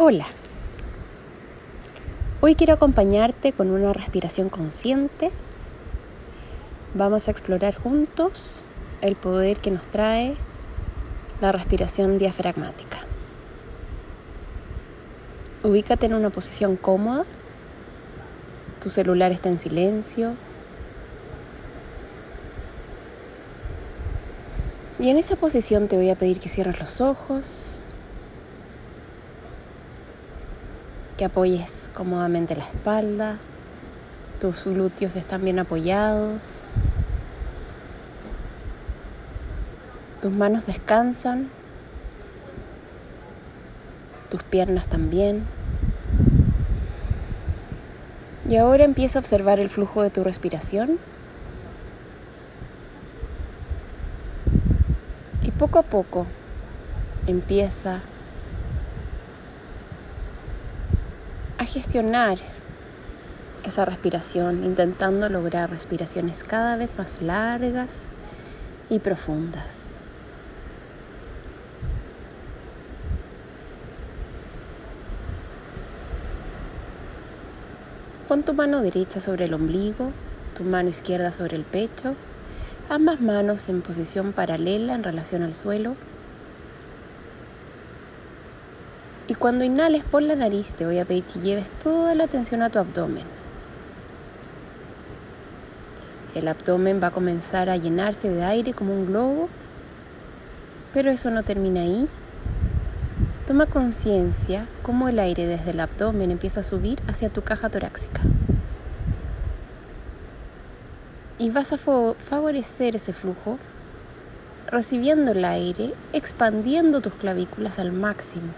Hola. Hoy quiero acompañarte con una respiración consciente. Vamos a explorar juntos el poder que nos trae la respiración diafragmática. Ubícate en una posición cómoda. Tu celular está en silencio. Y en esa posición te voy a pedir que cierres los ojos que apoyes cómodamente la espalda, tus glúteos están bien apoyados, tus manos descansan, tus piernas también. Y ahora empieza a observar el flujo de tu respiración. Y poco a poco empieza a gestionar esa respiración, intentando lograr respiraciones cada vez más largas y profundas. Pon tu mano derecha sobre el ombligo, tu mano izquierda sobre el pecho, ambas manos en posición paralela en relación al suelo Y cuando inhales por la nariz te voy a pedir que lleves toda la atención a tu abdomen. El abdomen va a comenzar a llenarse de aire como un globo, pero eso no termina ahí. Toma conciencia cómo el aire desde el abdomen empieza a subir hacia tu caja torácica. Y vas a favorecer ese flujo recibiendo el aire, expandiendo tus clavículas al máximo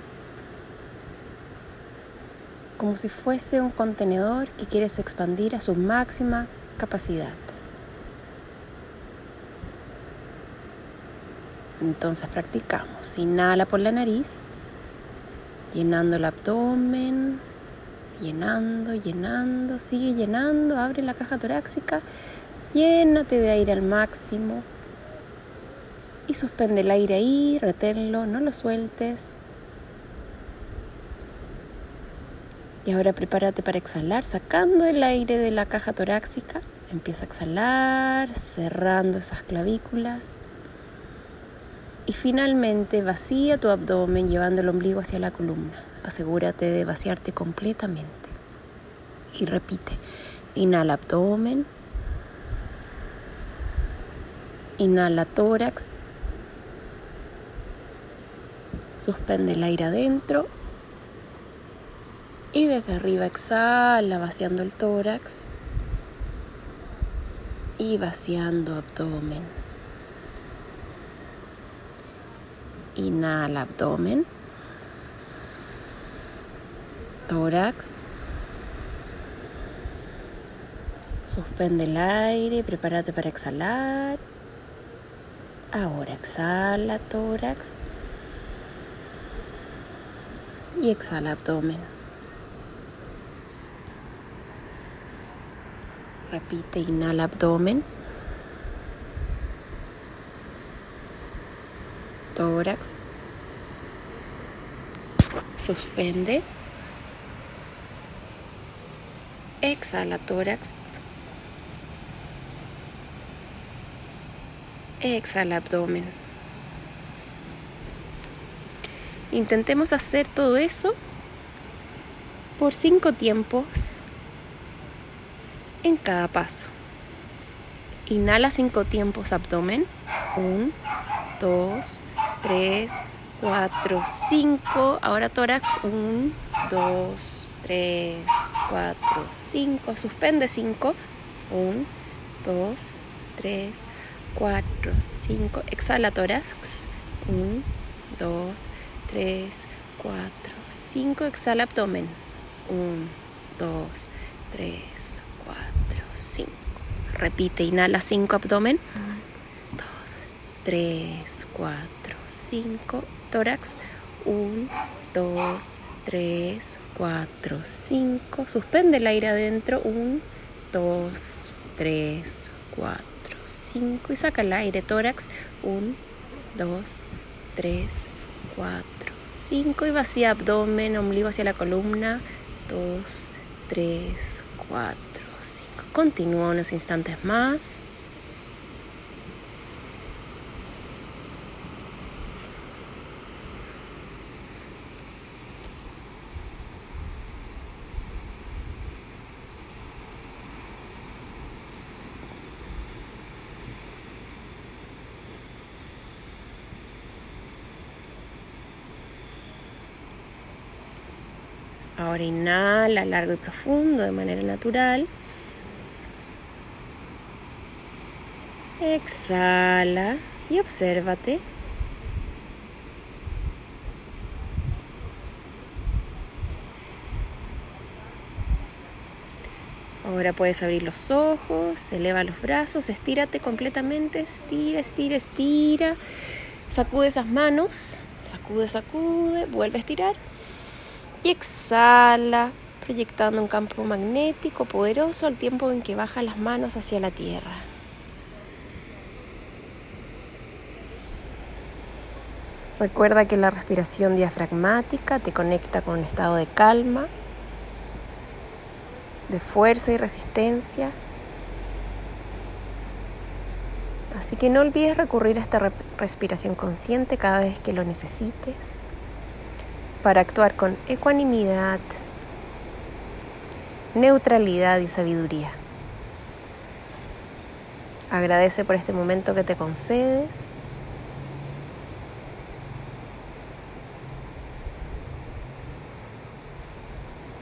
como si fuese un contenedor que quieres expandir a su máxima capacidad. Entonces practicamos. Inhala por la nariz, llenando el abdomen, llenando, llenando, sigue llenando, abre la caja torácica, llénate de aire al máximo y suspende el aire ahí, reténlo, no lo sueltes. Y ahora prepárate para exhalar, sacando el aire de la caja torácica. Empieza a exhalar, cerrando esas clavículas. Y finalmente vacía tu abdomen llevando el ombligo hacia la columna. Asegúrate de vaciarte completamente. Y repite, inhala abdomen, inhala tórax, suspende el aire adentro y desde arriba exhala, vaciando el tórax y vaciando abdomen. Inhala abdomen, tórax. Suspende el aire, prepárate para exhalar. Ahora exhala tórax y exhala abdomen. Repite, inhala abdomen, tórax, suspende, exhala tórax, exhala abdomen. Intentemos hacer todo eso por cinco tiempos en cada paso. Inhala cinco tiempos abdomen. 1, 2, 3, 4, 5. Ahora tórax. 1, 2, 3, 4, 5. Suspende 5. 1, 2, 3, 4, 5. Exhala tórax. 1, 2, 3, 4, 5. Exhala abdomen. 1, 2, 3, Repite, inhala 5 abdomen. 2, 3, 4, 5. Tórax. 1, 2, 3, 4, 5. Suspende el aire adentro. 1, 2, 3, 4, 5. Y saca el aire. Tórax. 1, 2, 3, 4, 5 y vacía abdomen, ombligo hacia la columna. 2, 3, 4, 5. Continúa unos instantes más. Ahora inhala largo y profundo de manera natural. Exhala y obsérvate. Ahora puedes abrir los ojos, eleva los brazos, estírate completamente, estira, estira, estira. Sacude esas manos, sacude, sacude, vuelve a estirar y exhala, proyectando un campo magnético poderoso al tiempo en que baja las manos hacia la tierra. Recuerda que la respiración diafragmática te conecta con un estado de calma, de fuerza y resistencia. Así que no olvides recurrir a esta respiración consciente cada vez que lo necesites para actuar con ecuanimidad, neutralidad y sabiduría. Agradece por este momento que te concedes.